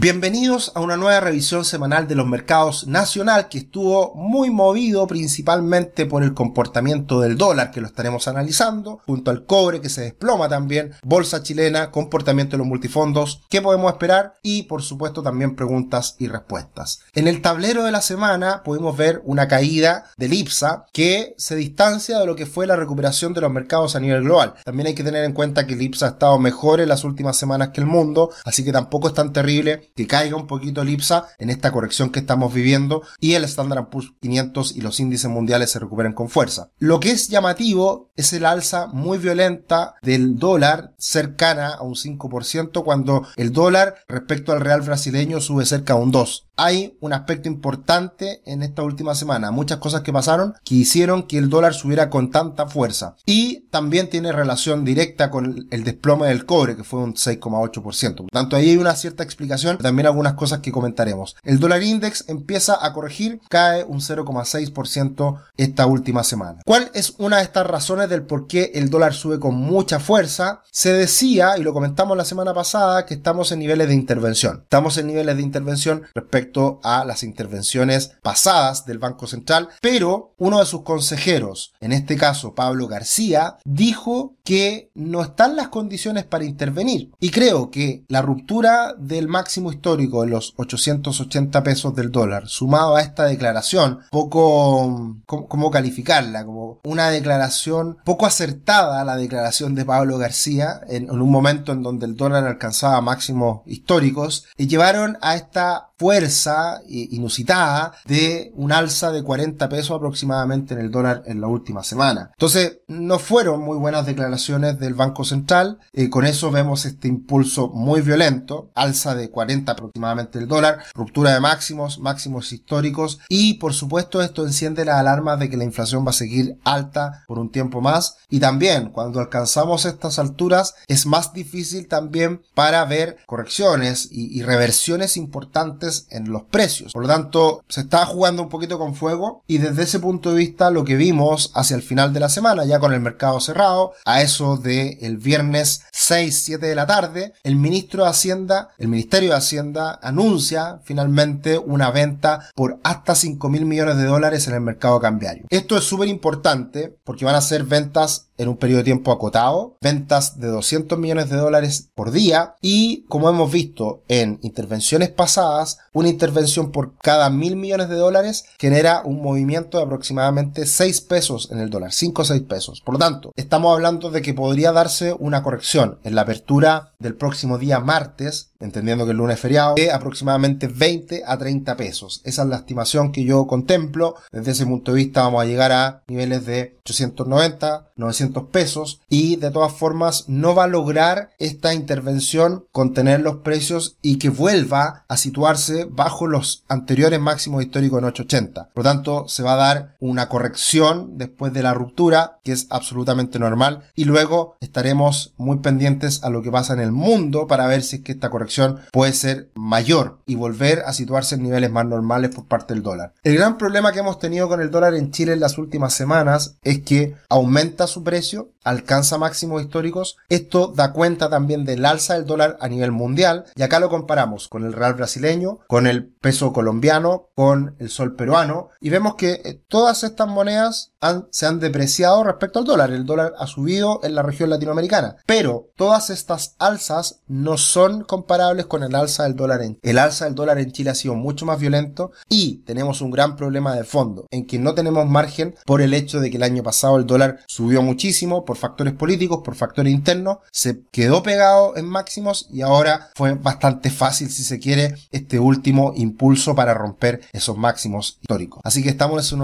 Bienvenidos a una nueva revisión semanal de los mercados nacional que estuvo muy movido principalmente por el comportamiento del dólar que lo estaremos analizando, junto al cobre que se desploma también, bolsa chilena, comportamiento de los multifondos, qué podemos esperar y por supuesto también preguntas y respuestas. En el tablero de la semana pudimos ver una caída del IPSA que se distancia de lo que fue la recuperación de los mercados a nivel global. También hay que tener en cuenta que el IPSA ha estado mejor en las últimas semanas que el mundo, así que tampoco es tan terrible que caiga un poquito el IPSA en esta corrección que estamos viviendo y el Standard Poor's 500 y los índices mundiales se recuperen con fuerza. Lo que es llamativo es el alza muy violenta del dólar cercana a un 5% cuando el dólar respecto al real brasileño sube cerca a un 2 hay un aspecto importante en esta última semana. Muchas cosas que pasaron que hicieron que el dólar subiera con tanta fuerza. Y también tiene relación directa con el desplome del cobre, que fue un 6,8%. Por tanto, ahí hay una cierta explicación. También algunas cosas que comentaremos. El dólar index empieza a corregir, cae un 0,6% esta última semana. ¿Cuál es una de estas razones del por qué el dólar sube con mucha fuerza? Se decía, y lo comentamos la semana pasada, que estamos en niveles de intervención. Estamos en niveles de intervención respecto a las intervenciones pasadas del Banco Central, pero uno de sus consejeros, en este caso Pablo García, dijo que no están las condiciones para intervenir. Y creo que la ruptura del máximo histórico de los 880 pesos del dólar, sumado a esta declaración, poco, ¿cómo, calificarla? Como una declaración poco acertada, la declaración de Pablo García, en, un momento en donde el dólar alcanzaba máximos históricos, y llevaron a esta fuerza inusitada de un alza de 40 pesos aproximadamente en el dólar en la última semana. Entonces, no fueron muy buenas declaraciones del Banco Central. Eh, con eso vemos este impulso muy violento, alza de 40 aproximadamente el dólar, ruptura de máximos, máximos históricos y por supuesto esto enciende las alarmas de que la inflación va a seguir alta por un tiempo más y también cuando alcanzamos estas alturas es más difícil también para ver correcciones y, y reversiones importantes en los precios. Por lo tanto, se está jugando un poquito con fuego y desde ese punto de vista lo que vimos hacia el final de la semana, ya con el mercado cerrado, a eso de el viernes 6, 7 de la tarde, el ministro de Hacienda, el Ministerio de Hacienda anuncia finalmente una venta por hasta 5 mil millones de dólares en el mercado cambiario. Esto es súper importante porque van a ser ventas en un periodo de tiempo acotado, ventas de 200 millones de dólares por día y como hemos visto en intervenciones pasadas, una intervención por cada mil millones de dólares genera un movimiento de aproximadamente 6 pesos en el dólar, 5 o 6 pesos. Por lo tanto, estamos hablando de que podría darse una corrección en la apertura del próximo día martes, entendiendo que el lunes es feriado, de aproximadamente 20 a 30 pesos. Esa es la estimación que yo contemplo. Desde ese punto de vista vamos a llegar a niveles de 890, 900 pesos y de todas formas no va a lograr esta intervención contener los precios y que vuelva a situarse bajo los anteriores máximos históricos en 880. Por lo tanto, se va a dar una corrección después de la ruptura que es absolutamente normal y luego estaremos muy pendientes a lo que pasa en el mundo para ver si es que esta corrección puede ser mayor y volver a situarse en niveles más normales por parte del dólar. El gran problema que hemos tenido con el dólar en Chile en las últimas semanas es que aumenta su precio, alcanza máximos históricos. Esto da cuenta también del alza del dólar a nivel mundial. Y acá lo comparamos con el real brasileño, con el peso colombiano, con el sol peruano. Y vemos que eh, todas estas monedas se han depreciado respecto al dólar. El dólar ha subido en la región latinoamericana. Pero todas estas alzas no son comparables con el alza del dólar en El alza del dólar en Chile ha sido mucho más violento y tenemos un gran problema de fondo en que no tenemos margen por el hecho de que el año pasado el dólar subió muchísimo por factores políticos, por factores internos, se quedó pegado en máximos y ahora fue bastante fácil, si se quiere, este último impulso para romper esos máximos históricos. Así que estamos en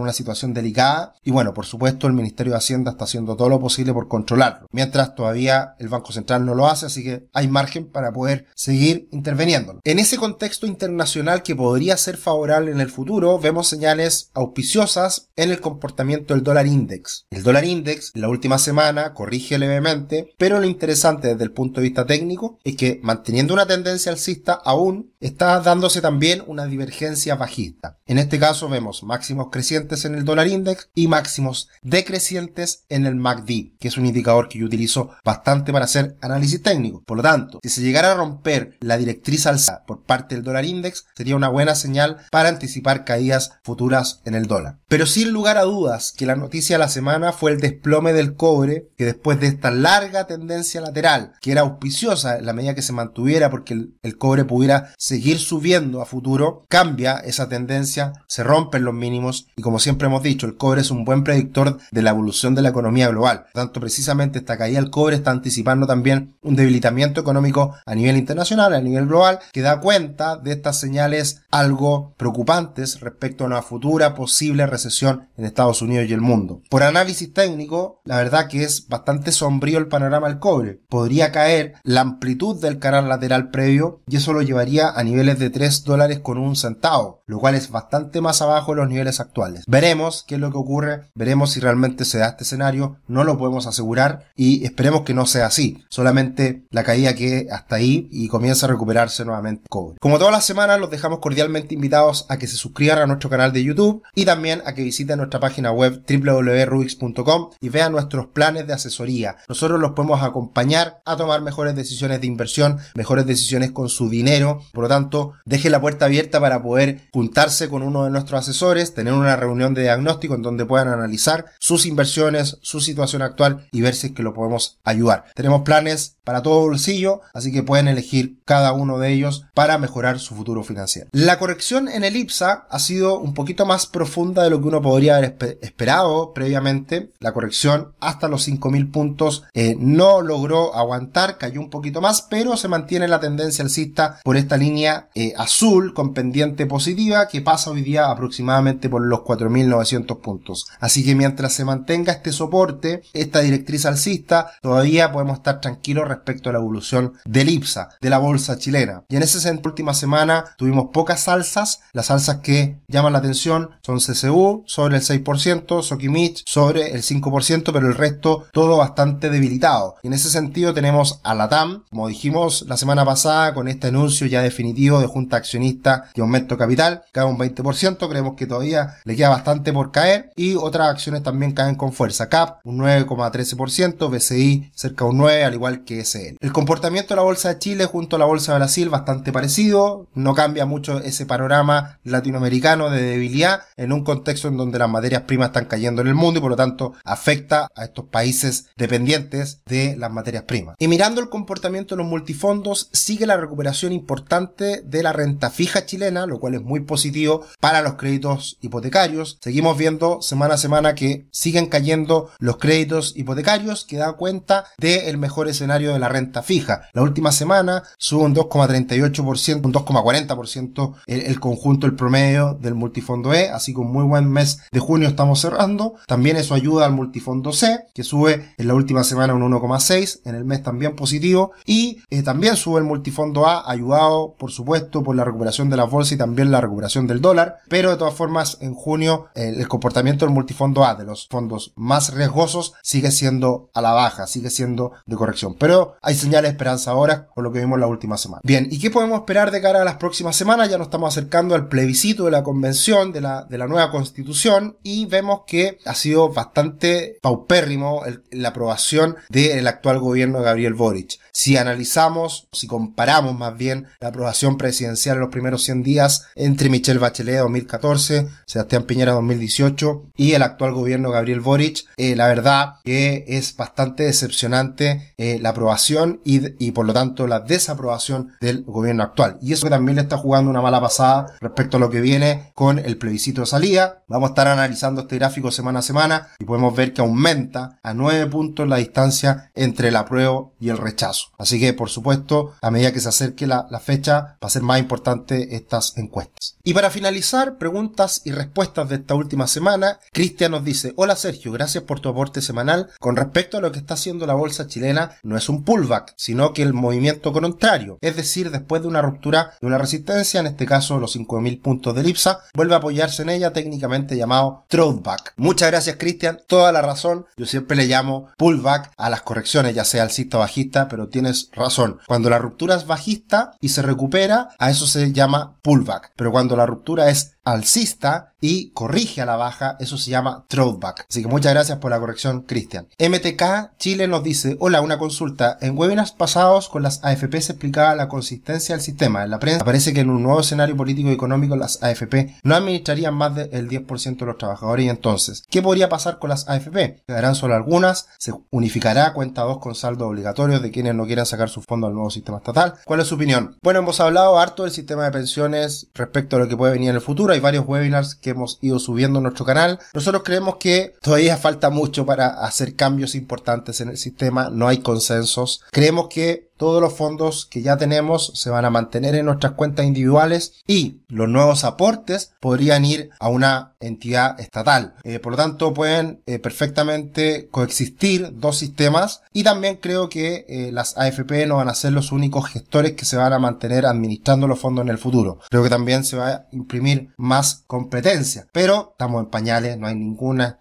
una, situación delicada y bueno, por supuesto el Ministerio de Hacienda está haciendo todo lo posible por controlarlo, mientras todavía el Banco Central no lo hace, así que hay margen para poder seguir interviniéndolo. En ese contexto internacional que podría ser favorable en el futuro, vemos señales auspiciosas en el comportamiento del dólar index. El dólar index la última semana corrige levemente, pero lo interesante desde el punto de vista técnico es que manteniendo una tendencia alcista aún está dándose también una divergencia bajista. En este caso vemos máximos crecientes en el dólar index y máximos decrecientes en el MACD, que es un indicador que yo utilizo bastante para hacer análisis técnico. Por lo tanto, si se llegara a romper la directriz alza por parte del dólar index, sería una buena señal para anticipar caídas futuras en el dólar. Pero sin lugar a dudas que la noticia de la semana fue el desplome del cobre, que después de esta larga tendencia lateral, que era auspiciosa en la medida que se mantuviera porque el, cobre pudiera seguir subiendo a futuro, cambia esa tendencia, se rompen los mínimos y como siempre hemos dicho, el cobre es un buen predictor de la evolución de la economía global. Por tanto, precisamente esta caída del cobre está anticipando también un debilitamiento económico a nivel internacional, a nivel global, que da cuenta de estas señales algo preocupantes respecto a una futura posible recesión en Estados Unidos y el mundo. Por análisis técnico, la verdad que es bastante sombrío el panorama del cobre. Podría caer la amplitud del canal lateral previo y eso lo llevaría a niveles de 3 dólares con un centavo, lo cual es bastante más abajo de los niveles actuales. Veremos qué es lo que ocurre, veremos si realmente se da este escenario, no lo podemos asegurar y esperemos que no sea así, solamente la caída que hasta ahí y comienza a recuperarse nuevamente Como todas las semanas los dejamos cordialmente invitados a que se suscriban a nuestro canal de YouTube y también a que visiten nuestra página web www.rubix.com y vean nuestros planes de asesoría. Nosotros los podemos acompañar a tomar mejores decisiones de inversión, mejores decisiones con su dinero. Por lo tanto, deje la puerta abierta para poder juntarse con uno de nuestros asesores, tener una reunión de diagnóstico en donde puedan analizar sus inversiones, su situación actual y ver si es que lo podemos ayudar. Tenemos planes para todo bolsillo, así que pueden elegir cada uno de ellos para mejorar su futuro financiero. La corrección en el IPSA ha sido un poquito más profunda de lo que uno podría haber esperado previamente. La corrección hasta los 5.000 puntos eh, no logró aguantar, cayó un poquito más, pero se mantiene la tendencia alcista por esta línea eh, azul con pendiente positiva que pasa hoy día aproximadamente por los 4.900 puntos. Así que mientras se mantenga este soporte, esta directriz alcista, todavía podemos estar tranquilos respecto a la evolución del IPSA, de la bolsa chilena. Y en ese sentido, última semana tuvimos pocas salsas. Las salsas que llaman la atención son CCU sobre el 6%, Sokimich sobre el 5%, pero el resto todo bastante debilitado. Y en ese sentido tenemos a la TAM, como dijimos la semana pasada, con este anuncio ya definitivo de junta accionista y aumento capital, cae un 20%, creemos que todavía le queda bastante por caer y otras acciones también caen con fuerza. CAP un 9,13%, BCI cerca de un 9, al igual que SL. El comportamiento de la bolsa de Chile junto a la bolsa de Brasil bastante parecido, no cambia mucho ese panorama latinoamericano de debilidad en un contexto en donde las materias primas están cayendo en el mundo y por lo tanto afecta a estos países dependientes de las materias primas. Y mirando el comportamiento de los multifondos, sigue la recuperación importante de la renta fija chilena, lo cual es muy positivo para los créditos hipotecarios. Seguimos viendo semana a semana que siguen cayendo los créditos hipotecarios, que da cuenta del mejor escenario de la renta fija. La última semana sube un 2,38%, un 2,40% el, el conjunto, el promedio del multifondo E, así que un muy buen mes de junio estamos cerrando. También eso ayuda al multifondo C, que sube en la última semana un 1,6, en el mes también positivo, y eh, también sube el multifondo A, ayudado por supuesto por la recuperación de la bolsa y también la recuperación del dólar, pero de todas formas en junio el comportamiento del multifondo A, de los fondos más riesgosos, sigue siendo a la baja, sigue siendo de corrección, pero hay señales de esperanza ahora con lo que vimos la última semana. Bien, ¿y qué podemos esperar de cara a las próximas semanas? Ya nos estamos acercando al plebiscito de la convención de la, de la nueva constitución y vemos que ha sido bastante paupérrimo la aprobación del actual gobierno de Gabriel Boric. Si analizamos, si comparamos más bien la aprobación presidencial en los primeros 100 días entre Michelle Bachelet 2014, Sebastián Piñera 2018 y el actual gobierno Gabriel Boric, eh, la verdad que es bastante decepcionante eh, la aprobación y, y por lo tanto la desaprobación del gobierno actual. Y eso que también le está jugando una mala pasada respecto a lo que viene con el plebiscito de salida. Vamos a estar analizando este gráfico semana a semana y podemos ver que aumenta a 9 puntos la distancia entre el apruebo y el rechazo. Así que, por supuesto, a medida que se acerque la, la fecha, va a ser más importante estas encuestas. Y para finalizar, preguntas y respuestas de esta última semana, Cristian nos dice, hola Sergio, gracias por tu aporte semanal. Con respecto a lo que está haciendo la bolsa chilena, no es un pullback, sino que el movimiento contrario, es decir, después de una ruptura de una resistencia, en este caso los 5.000 puntos de IPSA, vuelve a apoyarse en ella, técnicamente llamado throwback. Muchas gracias Cristian, toda la razón, yo siempre le llamo pullback a las correcciones, ya sea alcista o bajista, pero tienes razón. Cuando la ruptura es bajista y se recupera, a eso se llama pullback, pero cuando la ruptura es alcista y corrige a la baja, eso se llama throwback. Así que muchas gracias por la corrección, Cristian. MTK Chile nos dice, hola, una consulta. En webinars pasados con las AFP se explicaba la consistencia del sistema. En la prensa parece que en un nuevo escenario político y económico las AFP no administrarían más del 10% de los trabajadores y entonces, ¿qué podría pasar con las AFP? ¿Quedarán solo algunas? ¿Se unificará cuenta 2 con saldo obligatorio de quienes no quieran sacar su fondo al nuevo sistema estatal? ¿Cuál es su opinión? Bueno, hemos hablado harto del sistema de pensiones respecto a lo que puede venir en el futuro hay varios webinars que hemos ido subiendo en nuestro canal. Nosotros creemos que todavía falta mucho para hacer cambios importantes en el sistema, no hay consensos. Creemos que todos los fondos que ya tenemos se van a mantener en nuestras cuentas individuales y los nuevos aportes podrían ir a una entidad estatal. Eh, por lo tanto, pueden eh, perfectamente coexistir dos sistemas y también creo que eh, las AFP no van a ser los únicos gestores que se van a mantener administrando los fondos en el futuro. Creo que también se va a imprimir más competencia, pero estamos en pañales, no hay ninguna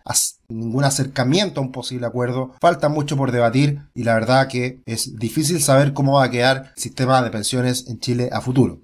ningún acercamiento a un posible acuerdo. Falta mucho por debatir y la verdad que es difícil saber cómo va a quedar el sistema de pensiones en Chile a futuro.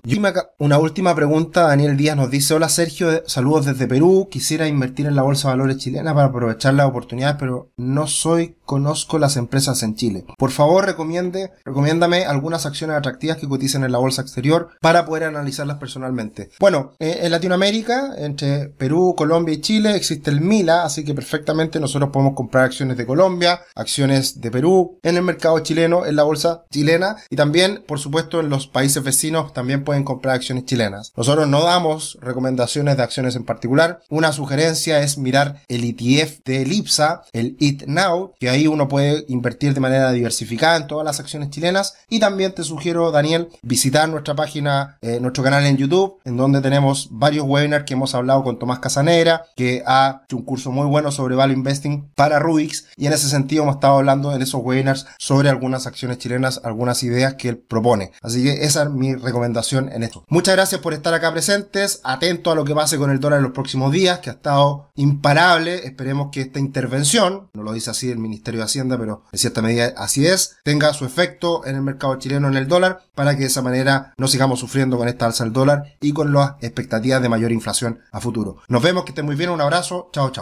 Una última pregunta, Daniel Díaz nos dice, hola Sergio, saludos desde Perú, quisiera invertir en la Bolsa de Valores chilena para aprovechar las oportunidades, pero no soy, conozco las empresas en Chile. Por favor, recomiende, recomiéndame algunas acciones atractivas que coticen en la bolsa exterior para poder analizarlas personalmente. Bueno, eh, en Latinoamérica, entre Perú, Colombia y Chile, existe el MILA, así que perfectamente nosotros podemos comprar acciones de Colombia, acciones de Perú, en el mercado chileno, en la bolsa chilena y también, por supuesto, en los países vecinos también pueden comprar acciones chilenas. Nosotros no damos recomendaciones de acciones en particular. Una sugerencia es mirar el ETF de Elipsa, el It Now, que ahí uno puede invertir de manera diversificada en todas las acciones chilenas. Y también te sugiero, Daniel, visitar nuestra página, eh, nuestro canal en YouTube, en donde tenemos varios webinars que hemos hablado con Tomás Casanera, que ha hecho un curso muy bueno sobre Investing para Rubix y en ese sentido hemos estado hablando en esos webinars sobre algunas acciones chilenas, algunas ideas que él propone. Así que esa es mi recomendación en esto. Muchas gracias por estar acá presentes, atento a lo que pase con el dólar en los próximos días, que ha estado imparable. Esperemos que esta intervención, no lo dice así el Ministerio de Hacienda, pero en cierta medida así es, tenga su efecto en el mercado chileno en el dólar para que de esa manera no sigamos sufriendo con esta alza del dólar y con las expectativas de mayor inflación a futuro. Nos vemos, que estén muy bien, un abrazo, chao chao.